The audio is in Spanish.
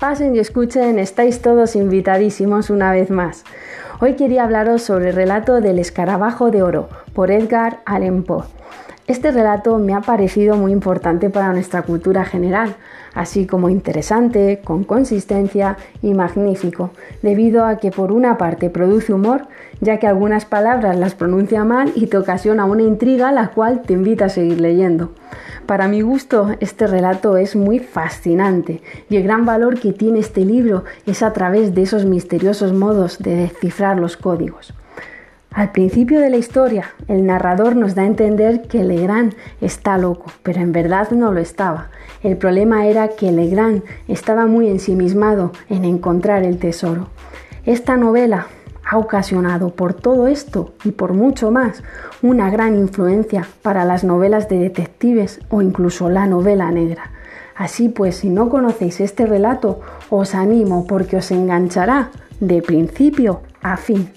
pasen y escuchen, estáis todos invitadísimos una vez más. Hoy quería hablaros sobre el relato del escarabajo de oro por Edgar Allan Poe. Este relato me ha parecido muy importante para nuestra cultura general, así como interesante, con consistencia y magnífico, debido a que por una parte produce humor, ya que algunas palabras las pronuncia mal y te ocasiona una intriga la cual te invita a seguir leyendo. Para mi gusto, este relato es muy fascinante y el gran valor que tiene este libro es a través de esos misteriosos modos de descifrar los códigos. Al principio de la historia, el narrador nos da a entender que Legrand está loco, pero en verdad no lo estaba. El problema era que Legrand estaba muy ensimismado en encontrar el tesoro. Esta novela ha ocasionado por todo esto y por mucho más una gran influencia para las novelas de detectives o incluso la novela negra. Así pues, si no conocéis este relato, os animo porque os enganchará de principio a fin.